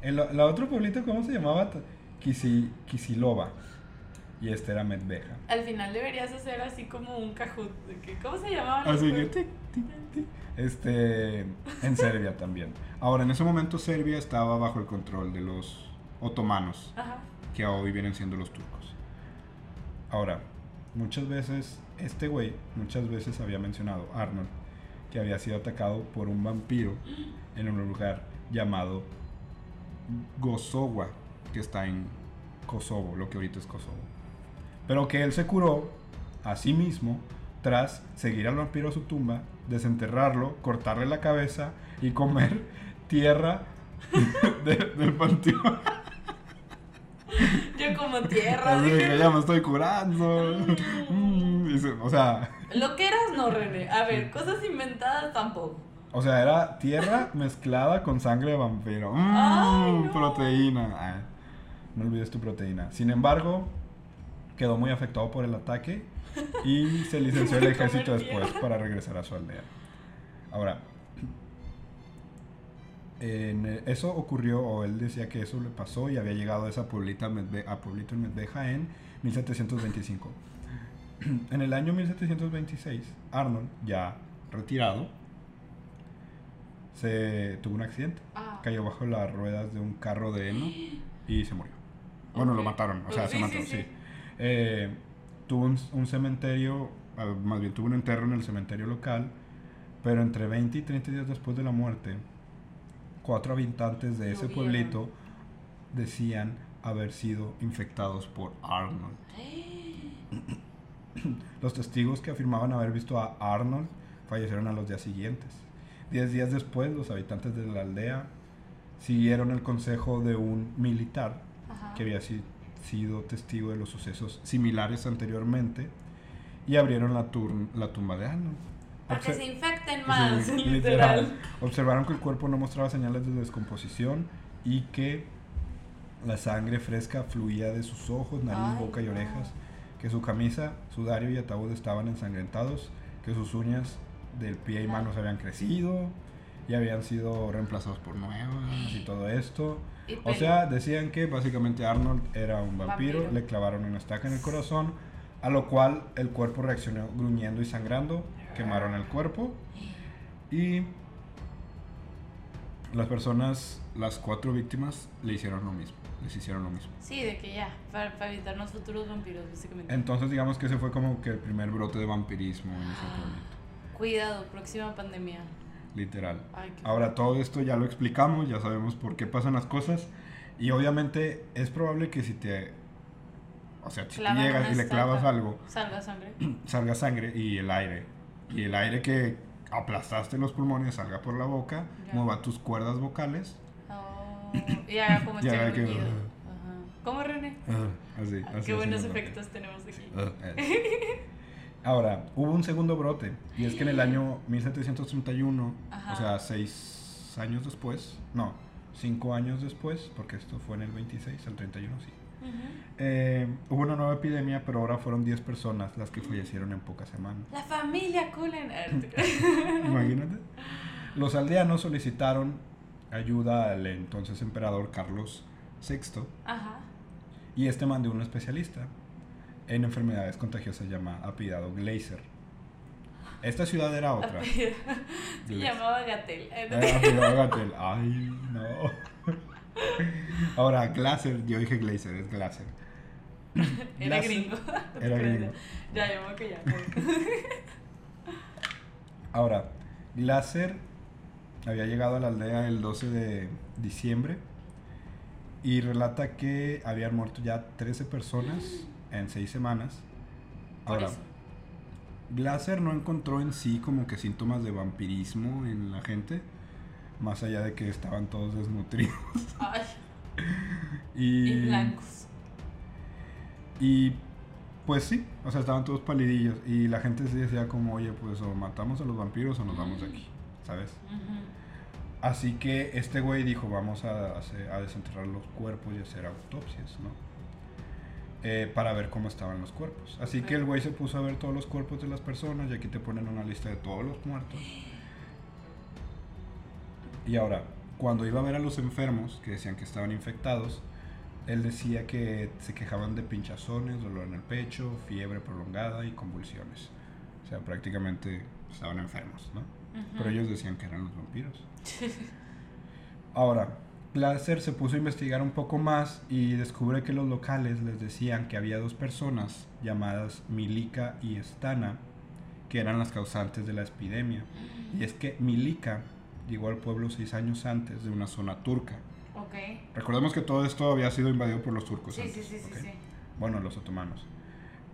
El, la otro pueblito, ¿cómo se llamaba? Kisi, Kisilova. Y este era Medveja. Al final deberías hacer así como un cajut. ¿Cómo se llamaban? los Así que, tic, tic, tic. Este, en Serbia también. Ahora, en ese momento Serbia estaba bajo el control de los otomanos, Ajá. que hoy vienen siendo los turcos. Ahora, muchas veces, este güey, muchas veces había mencionado, Arnold, que había sido atacado por un vampiro en un lugar llamado Gozowa, que está en Kosovo, lo que ahorita es Kosovo. Pero que él se curó a sí mismo tras seguir al vampiro a su tumba, desenterrarlo, cortarle la cabeza y comer tierra de- del panteón. Como tierra. Así que ya me estoy curando. Mm, o sea, Lo que eras no, René. A ver, cosas inventadas tampoco. o sea, era tierra mezclada con sangre de vampiro. Mm, Ay, no. Proteína. Ay, no olvides tu proteína. Sin embargo, quedó muy afectado por el ataque y se licenció el ejército después para regresar a su aldea. Ahora, en, eh, eso ocurrió, o él decía que eso le pasó y había llegado a esa pueblita Medve- a pueblito en Medveja en 1725. En el año 1726, Arnold, ya retirado, se tuvo un accidente. Ah. Cayó bajo las ruedas de un carro de heno y se murió. Bueno, lo mataron, o sea, se mató, sí, sí. sí. Eh, tuvo un, un cementerio ah, más bien tuvo un entierro en el cementerio local, pero entre 20 y 30 días después de la muerte, cuatro habitantes de ese pueblito decían haber sido infectados por Arnold. Los testigos que afirmaban haber visto a Arnold fallecieron a los días siguientes. Diez días después, los habitantes de la aldea siguieron el consejo de un militar Ajá. que había si- sido testigo de los sucesos similares anteriormente y abrieron la tumba de Arnold. Para que se infecten más, Sí, literal. Observaron que el cuerpo no mostraba señales de descomposición y que la sangre fresca fluía de sus ojos, nariz, Ay, boca y no. orejas, que su camisa, sudario y ataúd estaban ensangrentados, que sus uñas del pie y manos habían crecido y habían sido reemplazados por nuevas y todo esto. Y O pelo. sea, decían que básicamente Arnold era un vampiro, Vampiro. le clavaron una estaca en el corazón, a lo cual el cuerpo reaccionó gruñendo y sangrando, quemaron el cuerpo y las personas, las cuatro víctimas, le hicieron lo mismo, les hicieron lo mismo. Sí, de que ya, para, para evitarnos futuros vampiros, básicamente. Entonces digamos que ese fue como que el primer brote de vampirismo en ese pueblito, Cuidado, próxima pandemia. literal. Ay, Ahora todo esto ya lo explicamos, ya sabemos por qué pasan las cosas y obviamente es probable que si te, o sea, si llegas y le clavas algo, Salga sangre. salga sangre y el aire. Y el aire que aplastaste los pulmones salga por la boca, Ya. mueva tus cuerdas vocales. Oh, y haga como este que-. Ajá. ¿Cómo, René? Así, Ah, así qué buenos efectos tenemos aquí. Ahora, hubo un segundo brote, y es que en el año 1731, Ajá. o sea, seis años después, no, cinco años después, porque esto fue en el 26, el 31, sí. Ujú. Eh, hubo una nueva epidemia, pero ahora fueron 10 personas las que fallecieron en pocas semanas. La familia Cullen. Imagínate. Los aldeanos solicitaron ayuda al entonces emperador Carlos VI Ajá. y este mandó un especialista en enfermedades contagiosas llamado apellidado Glazer. Esta ciudad era otra. Se llamaba Gatel. Era Gatel. Ay, no. Ahora, Glazer, yo dije Glazer, es Glazer. Era gringo. Era gringo. Ya, yo que ya. Ahora, Glaser había llegado a la aldea el 12 de diciembre y relata que habían muerto ya 13 personas en 6 semanas. Ahora. Glaser no encontró en sí como que síntomas de vampirismo en la gente, más allá de que estaban todos desnutridos. Ay, Y, y blancos. y pues sí, o sea, estaban todos palidillos y la gente se decía como, oye, pues o matamos a los vampiros o nos vamos de aquí, ¿sabes? Así que este güey dijo, vamos a desenterrar los cuerpos y hacer autopsias, ¿no? Eh, para ver cómo estaban los cuerpos. Así que el güey se puso a ver todos los cuerpos de las personas y aquí te ponen una lista de todos los muertos. Y ahora, cuando iba a ver a los enfermos que decían que estaban infectados, él decía que se quejaban de pinchazones, dolor en el pecho, fiebre prolongada y convulsiones. O sea, prácticamente estaban enfermos, ¿no? Pero ellos decían que eran los vampiros. Ahora, Glaser se puso a investigar un poco más y descubre que los locales les decían que había dos personas llamadas Milika y Stana que eran las causantes de la epidemia. Y es que Milika llegó al pueblo seis años antes de una zona turca. Ok. Recordemos que todo esto había sido invadido por los turcos. Sí, sí, antes, sí, sí, ¿ok? sí. Bueno, los otomanos.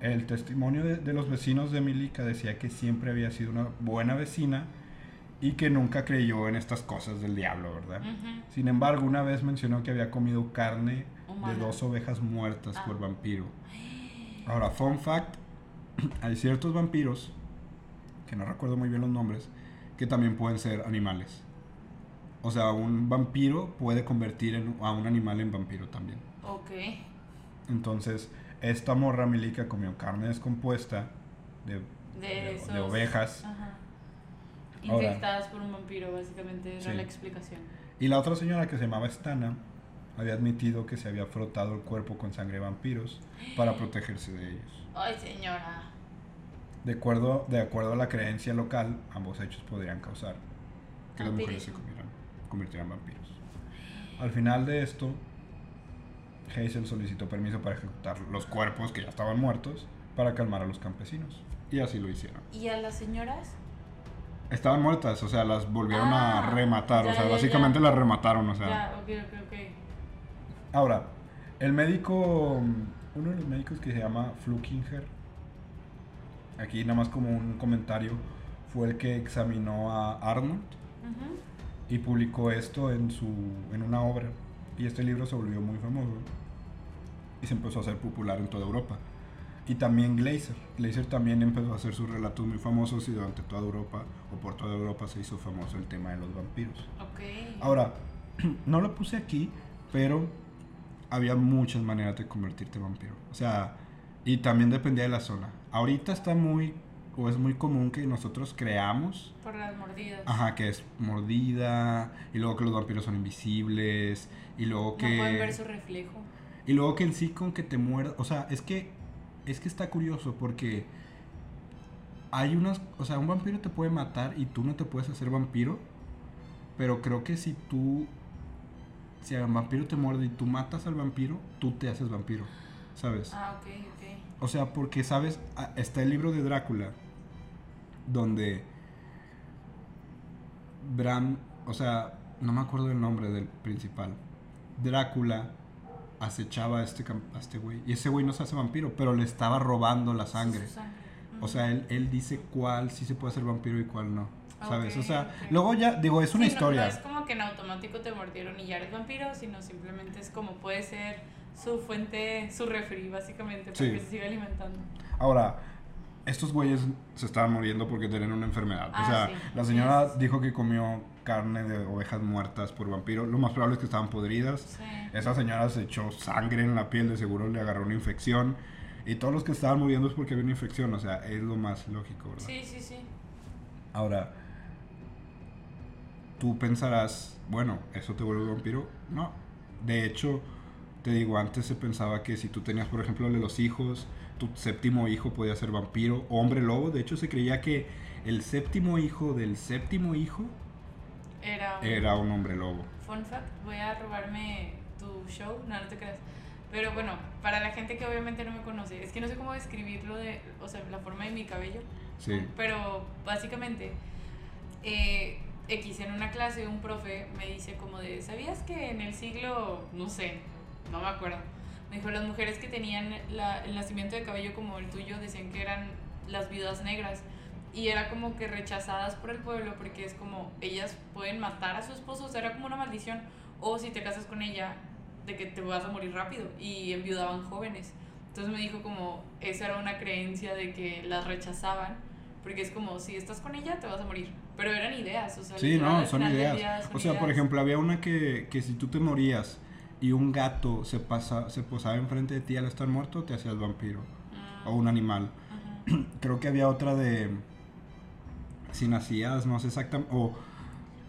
El testimonio de, de los vecinos de Milika decía que siempre había sido una buena vecina y que nunca creyó en estas cosas del diablo, ¿verdad? Ujú. Sin embargo, una vez mencionó que había comido carne Humana. de dos ovejas muertas Ah. por vampiro. Ahora, fun fact, hay ciertos vampiros, que no recuerdo muy bien los nombres, que también pueden ser animales. O sea, un vampiro puede convertir en- a un animal en vampiro también. Ok. Entonces, esta morra Milika comió carne descompuesta de, De, de- de ovejas. Ajá. Ahora. Infectadas por un vampiro, básicamente, era Sí. la explicación. Y la otra señora que se llamaba Stana había admitido que se había frotado el cuerpo con sangre de vampiros para protegerse de ellos. Ay, señora. De acuerdo, de acuerdo a la creencia local, ambos hechos podrían causar que las mujeres se comieran- convirtieran en vampiros. Al final de esto, Hazel solicitó permiso para ejecutar los cuerpos que ya estaban muertos para calmar a los campesinos. Y así lo hicieron. ¿Y a las señoras? Estaban muertas, o sea, las volvieron a Ah, rematar, ya, o sea, ya, básicamente ya. las remataron, o sea. Ya, ok, ok, ok. Ahora, el médico, uno de los médicos que se llama Flukinger, aquí nada más como un comentario, fue el que examinó a Arnold Ujú. y publicó esto en, su, en una obra. Y este libro se volvió muy famoso y se empezó a hacer popular en toda Europa. Y también Glazer. Glazer también empezó a hacer sus relatos muy famosos y durante toda Europa, o por toda Europa, se hizo famoso el tema de los vampiros. Ok. Ahora, no lo puse aquí, pero había muchas maneras de convertirte en vampiro. O sea, y también dependía de la zona. Ahorita está muy, o es muy común que nosotros creamos, Por las mordidas. ajá, que es mordida, y luego que los vampiros son invisibles, y luego No que... pueden ver su reflejo. Y luego que en sí con que te muerda, o sea, es que es que está curioso porque hay unas, o sea, un vampiro te puede matar y tú no te puedes hacer vampiro, pero creo que si tú si el vampiro te muerde y tú matas al vampiro, tú te haces vampiro, ¿sabes? Ah, ok. O sea, porque sabes, Ah, está el libro de Drácula donde Bram, o sea, no me acuerdo del nombre del principal. Drácula acechaba a este, a este güey. Y ese güey no se hace vampiro, pero le estaba robando la sangre. O sea, él, él dice cuál sí se puede hacer vampiro y cuál no. ¿Sabes? o sea, luego ya, digo, es una Sí, no- historia. No, es como que en automático te mordieron y ya eres vampiro, sino simplemente es como puede ser su fuente, su refri, básicamente, para Sí. que se siga alimentando. Ahora, estos güeyes se estaban muriendo porque tenían una enfermedad. o Ah, sea, sí, la señora dijo que comió carne de ovejas muertas por vampiro. Lo más probable es que estaban podridas. Sí. Esa señora se echó sangre en la piel, de seguro le agarró una infección. Y todos los que estaban muriendo es porque había una infección. O sea, es lo más lógico, ¿verdad? Sí, sí, sí. Ahora, tú pensarás, bueno, ¿eso te vuelve vampiro? No. De hecho, te digo, antes se pensaba que si tú tenías, por ejemplo, de los hijos, tu séptimo hijo podía ser vampiro o hombre lobo. De hecho, se creía que el séptimo hijo del séptimo hijo Era un era un hombre lobo. fun fact. Voy a robarme tu show. No, no te creas. Pero bueno, para la gente que obviamente no me conoce, es que no sé cómo describirlo de, o sea, la forma de mi cabello. Sí. Pero básicamente, eh, X en una clase, un profe me dice como de, ¿sabías que en el siglo, no sé, no me acuerdo, me dijo, las mujeres que tenían la- el nacimiento de cabello como el tuyo decían que eran las viudas negras? Y era como que rechazadas por el pueblo porque es como, ellas pueden matar a su esposo, o sea, era como una maldición. O si te casas con ella, de que te vas a morir rápido. Y enviudaban jóvenes. Entonces me dijo como, esa era una creencia de que las rechazaban. Porque es como, si estás con ella, te vas a morir. Pero eran ideas, o sea, Sí, no, son ideas. son O sea, por ejemplo, había una que, que si tú te morías y un gato se, pasa, se posaba enfrente de ti al estar muerto, te hacías vampiro. Mm, O un animal. Creo que había otra de... Si nacías, no sé exactamente... O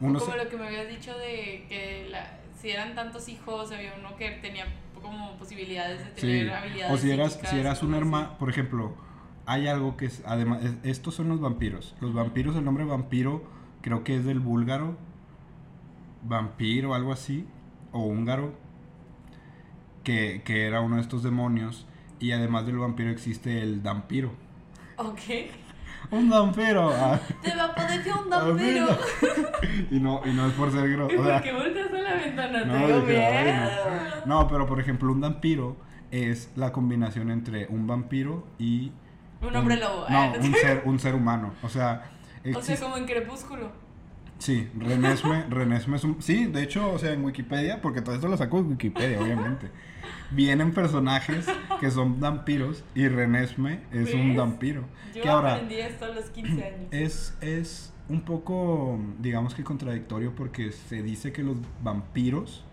uno como se- lo que me habías dicho de que la- si eran tantos hijos, había uno que tenía como posibilidades de tener Sí. habilidades O si eras, si eras un hermano, por ejemplo, hay algo que es, además, es- estos son los vampiros. Los vampiros, el nombre vampiro creo que es del búlgaro, vampiro, algo así, o húngaro, que, que era uno de estos demonios. Y además del vampiro existe el dampiro. Ok. ¡Un vampiro! ah, Te va a parecer un Vampiro. vampiro. y, no, y no es por ser ¿Y grosso. por qué volteas a la ventana? No, dije, ay, miedo. No, pero por ejemplo, un vampiro es la combinación entre un vampiro y. Un hombre lobo. No, Ah, un ser, un ser humano. O sea. O sea, como en Crepúsculo. Sí, Renesme, Renesme es un... Sí, de hecho, o sea, en Wikipedia, porque todo esto lo saco de Wikipedia, obviamente. Vienen personajes que son vampiros y Renesme es un vampiro. Yo que ahora aprendí esto a los 15 años. es, es un poco, digamos que contradictorio porque se dice que los vampiros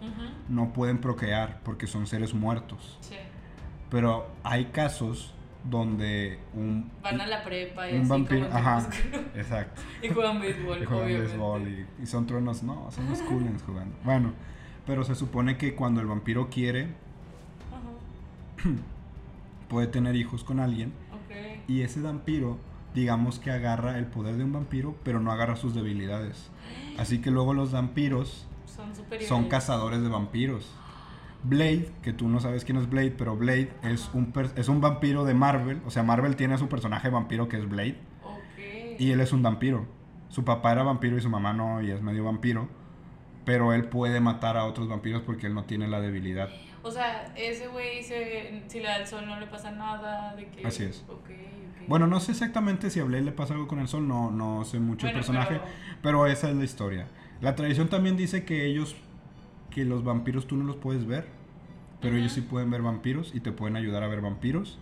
no pueden procrear porque son seres muertos. Sí. Pero hay casos donde un... Van a la prepa y un así vampiro... como Ajá, exacto. Y juegan béisbol, Y juegan obviamente. béisbol y, y son truenos. No, son los coolens jugando. Bueno, pero se supone que cuando el vampiro quiere, Ajá, puede tener hijos con alguien. ok. Y ese vampiro, digamos que agarra el poder de un vampiro, pero no agarra sus debilidades. Así que luego los vampiros Son superiores. son cazadores de vampiros. Blade, que tú no sabes quién es Blade, pero Blade es un, es un vampiro de Marvel. O sea, Marvel tiene a su personaje vampiro que es Blade. Y él es un vampiro. Su papá era vampiro y su mamá no, y es medio vampiro. Pero él puede matar a otros vampiros porque él no tiene la debilidad. O sea, ese güey, si le da el sol no le pasa nada. De que... Así es. Bueno, no sé exactamente si a Blade le pasa algo con el sol, no, no sé mucho el personaje, pero... esa es la historia. La tradición también dice que ellos, que los vampiros tú no los puedes ver, pero ellos sí pueden ver vampiros y te pueden ayudar a ver vampiros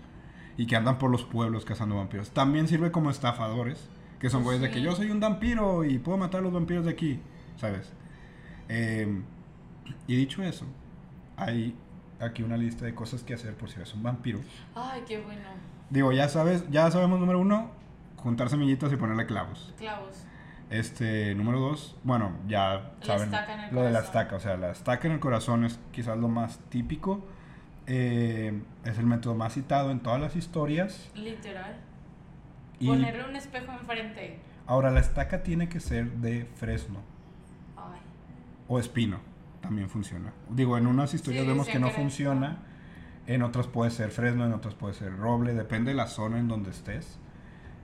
y que andan por los pueblos cazando vampiros. También sirve como estafadores, que son güeyes de que yo soy un vampiro y puedo matar a los vampiros de aquí, ¿sabes? Em, y dicho eso, hay aquí una lista de cosas que hacer por si eres un vampiro. Ay, qué bueno. Digo, ya sabes, ya sabemos número uno, juntar semillitas y ponerle clavos. Clavos. Este, número dos, bueno, ya saben lo de la estaca, o sea, la estaca en el corazón es quizás lo más típico. Eh, es el método más citado en todas las historias. Literal. Ponerle un espejo enfrente. Ahora, la estaca tiene que ser de fresno. Ay. O espino, también funciona. Digo, en unas historias vemos que no funciona. En otras puede ser fresno, en otras puede ser roble, depende de la zona en donde estés.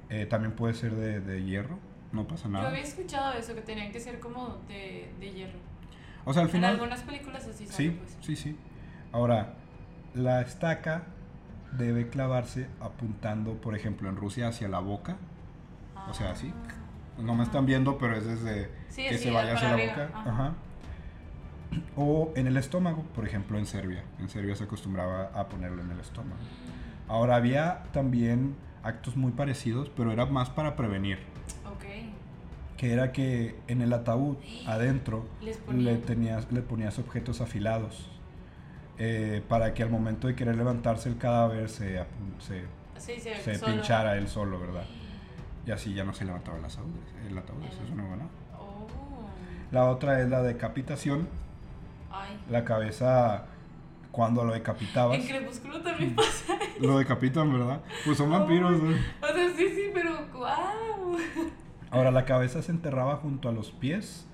Eh, también puede ser de, hierro, no pasa nada. Yo había escuchado eso, que tenían que ser como de, hierro. O sea, al final... En algunas películas así Sí, pues. sí, sí. Ahora, la estaca debe clavarse apuntando, por ejemplo, en Rusia hacia la boca. O sea, así. Ah. No me están viendo, pero es desde que se vaya hacia la boca. Ajá. O en el estómago, por ejemplo, en Serbia. En Serbia se acostumbraba a ponerlo en el estómago. Ahora había también actos muy parecidos, pero era más para prevenir. Que era que en el ataúd, adentro, le, tenías, le ponías objetos afilados. Eh, para que al momento de querer levantarse el cadáver se, se, se, pinchara él solo, ¿verdad? Y así ya no se levantaba el ataúd. El ataúd, eso es una buena. Oh. La otra es la decapitación, la cabeza, cuando lo decapitabas. En Crepúsculo también pasa Lo decapitan, ¿verdad? Pues son vampiros. O sea, sí, sí, pero wow. Ahora, la cabeza se enterraba junto a los pies,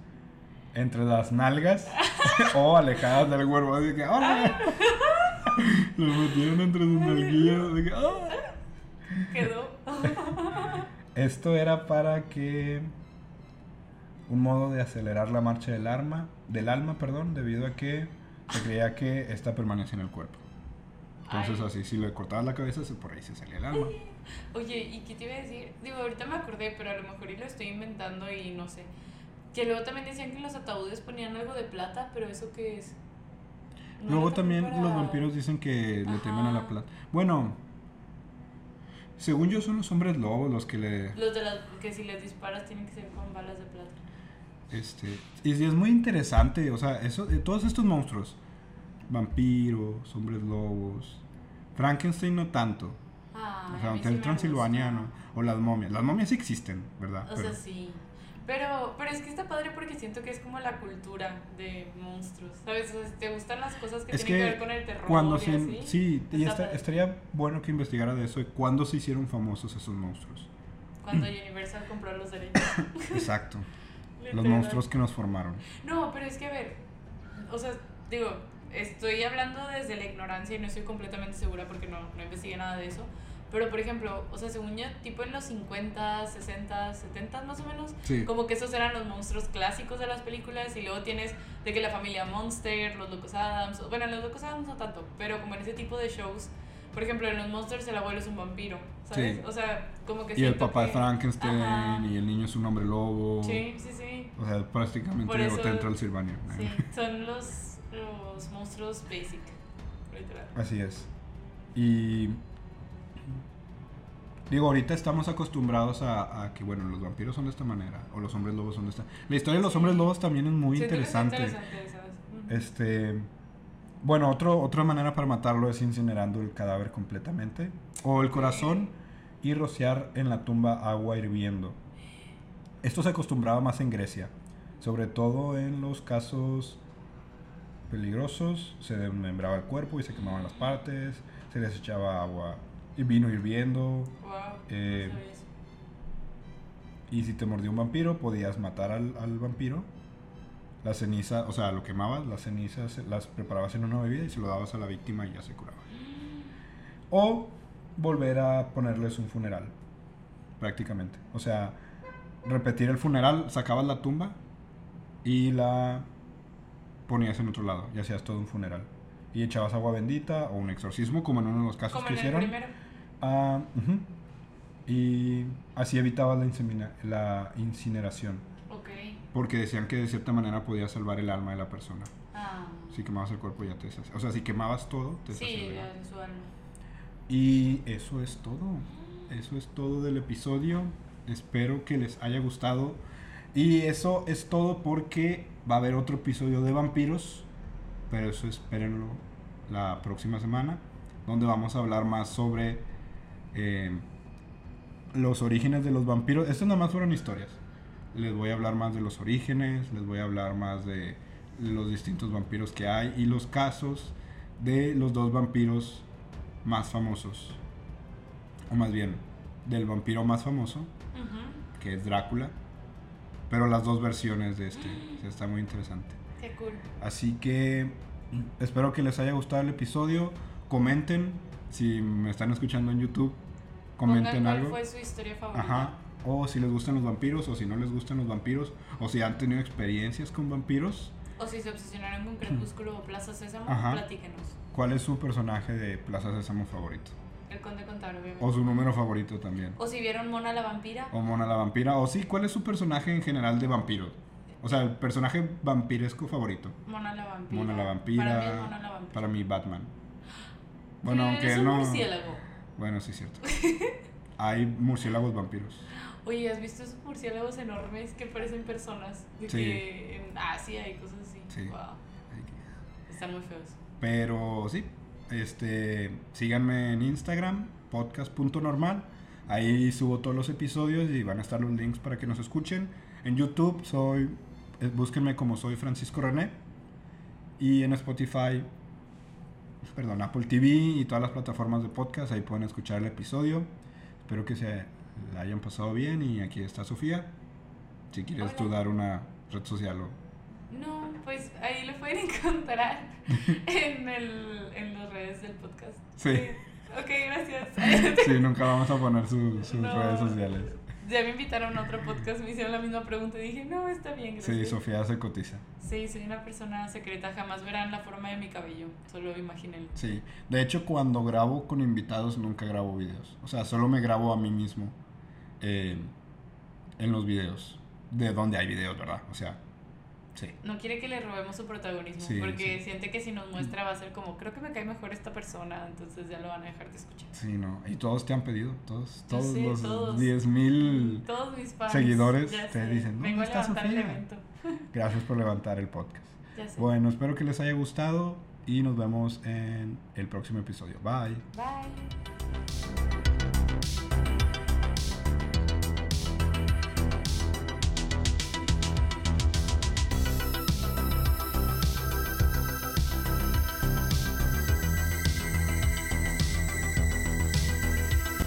entre las nalgas o alejadas del cuerpo. Así que. Lo metieron entre sus nalguillas. Así que, ¡ah! Quedó. Esto era para que un modo de acelerar la marcha del arma, del alma, perdón, debido a que se creía que esta permanece en el cuerpo. Entonces así, si le cortabas la cabeza, por ahí se salía el alma. Oye, ¿y qué te iba a decir? Digo, ahorita me acordé, pero a lo mejor y lo estoy inventando y no sé. Que luego también decían que en los ataúdes ponían algo de plata, pero ¿eso qué es? luego también los vampiros dicen que le temen a la plata. Bueno, según yo son los hombres lobos los que le... Los de las que si les disparas tienen que ser con balas de plata. Este, y es muy interesante, o sea, eso, todos estos monstruos, vampiros, hombres lobos, Frankenstein no tanto. Ah, o sea, el transilvaniano, o las momias. Las momias sí existen, ¿verdad? O sea, sí. Pero, pero es que está padre porque siento que es como la cultura de monstruos, ¿sabes? O sea, te gustan las cosas que tienen que, ver con el terror cuando y así, Sí, y estaría bueno que investigara de eso, cuándo se hicieron famosos esos monstruos. Cuando Universal compró los derechos. Exacto. Los monstruos que nos formaron. No, pero es que a ver, o sea, digo, estoy hablando desde la ignorancia y no estoy completamente segura porque no, no investigué nada de eso. Pero, por ejemplo, o sea, según yo, tipo en los 50, 60, 70 más o menos, como que esos eran los monstruos clásicos de las películas y luego tienes de que la familia Monster, los Locos Adams, bueno, los Locos Adams no tanto, pero como en ese tipo de shows, por ejemplo, en los Monsters el abuelo es un vampiro, ¿sabes? O sea, como que... Y el papá de Frankenstein y el niño es un hombre lobo. Sí, sí, sí. O sea, prácticamente Hotel Transilvania. Sí, son los, los monstruos basic, literal. Así es. Y Digo, ahorita estamos acostumbrados a, que, bueno, los vampiros son de esta manera, o los hombres lobos son de esta. La historia de los hombres lobos también es muy interesante. Este, bueno, otro, otra manera para matarlo es incinerando el cadáver completamente, o el corazón y rociar en la tumba agua hirviendo. Esto se acostumbraba más en Grecia, sobre todo en los casos peligrosos, se desmembraba el cuerpo y se quemaban las partes, se les echaba agua y vino hirviendo. Eh, y si te mordió un vampiro, podías matar al, vampiro. La ceniza, o sea, lo quemabas, las cenizas las preparabas en una bebida y se lo dabas a la víctima y ya se curaba. O volver a ponerles un funeral, prácticamente. O sea, repetir el funeral, sacabas la tumba y la ponías en otro lado y hacías todo un funeral. Y echabas agua bendita o un exorcismo, como en uno de los casos Como que en el hicieron. primero. Ah. Y así evitabas la, incineración. Porque decían que de cierta manera podía salvar el alma de la persona. Ah. Si quemabas el cuerpo ya te deshacías. O sea, si quemabas todo, te Sí, su alma. Y eso es todo. Eso es todo del episodio. Espero que les haya gustado. Y eso es todo porque va a haber otro episodio de vampiros. Pero eso espérenlo la próxima semana. Donde vamos a hablar más sobre eh, los orígenes de los vampiros. Estas nada más fueron historias. Les voy a hablar más de los orígenes. Les voy a hablar más de los distintos vampiros que hay. Y los casos de los dos vampiros más famosos. O más bien, del vampiro más famoso, que es Drácula. Pero las dos versiones de este. Está muy interesante. Qué cool. Así que espero que les haya gustado el episodio. Comenten si me están escuchando en YouTube. Comenten Pongan cuál algo. fue su historia favorita. Ajá. O si les gustan los vampiros o si no les gustan los vampiros. O si han tenido experiencias con vampiros. O si se obsesionaron con Crepúsculo o Plaza Sésamo, Ajá. platíquenos. ¿Cuál es su personaje de Plaza Sésamo favorito? El Conde Contaro, obviamente. O su número favorito también. O si vieron Mona la vampira. O Mona la vampira. O sí, ¿cuál es su personaje en general de vampiros? O sea, el personaje vampiresco favorito. Mona la vampira. Mona la vampira. Para mí Mona la vampira. Para mí, Batman. Bueno, aunque es él un no. murciélago. Bueno, sí, es cierto. Hay murciélagos vampiros. Oye, ¿has visto esos murciélagos enormes que parecen personas? De Sí. que en Asia y cosas así. Sí. Wow. Están muy feos. Pero sí, este, síganme en Instagram, podcast.normal. Ahí subo todos los episodios y van a estar los links para que nos escuchen. En YouTube soy, eh, búsquenme como soy Francisco René. Y en Spotify, perdón, Apple TV y todas las plataformas de podcast, ahí pueden escuchar el episodio. Espero que se la hayan pasado bien y aquí está Sofía. Si quieres tú Hola. dar una red social o... No, pues ahí lo pueden encontrar en, el, en las redes del podcast. Sí. Ok, gracias. Sí, nunca vamos a poner su- sus No. redes sociales. Ya me invitaron a otro podcast, me hicieron la misma pregunta y dije, no, está bien, Sí, gracias. Sofía se cotiza. Sí, soy una persona secreta, jamás verán la forma de mi cabello, solo imagínenlo. Sí. De hecho, cuando grabo con invitados, nunca grabo videos. O sea, solo me grabo a mí mismo eh, en los videos. De donde hay videos, ¿verdad? O sea, sí. No quiere que le robemos su protagonismo, Sí, porque sí. siente que si nos muestra va a ser como, creo que me cae mejor esta persona, entonces ya lo van a dejar de escuchar. Sí, no. Y todos te han pedido. Todos, todos sé, los todos. 10 mil Todos mis fans. seguidores te sé, dicen, "¿Dónde vengo a levantar el Sofía?" evento. Gracias por levantar el podcast. Ya sé. Bueno, espero que les haya gustado y nos vemos en el próximo episodio. Bye. Bye.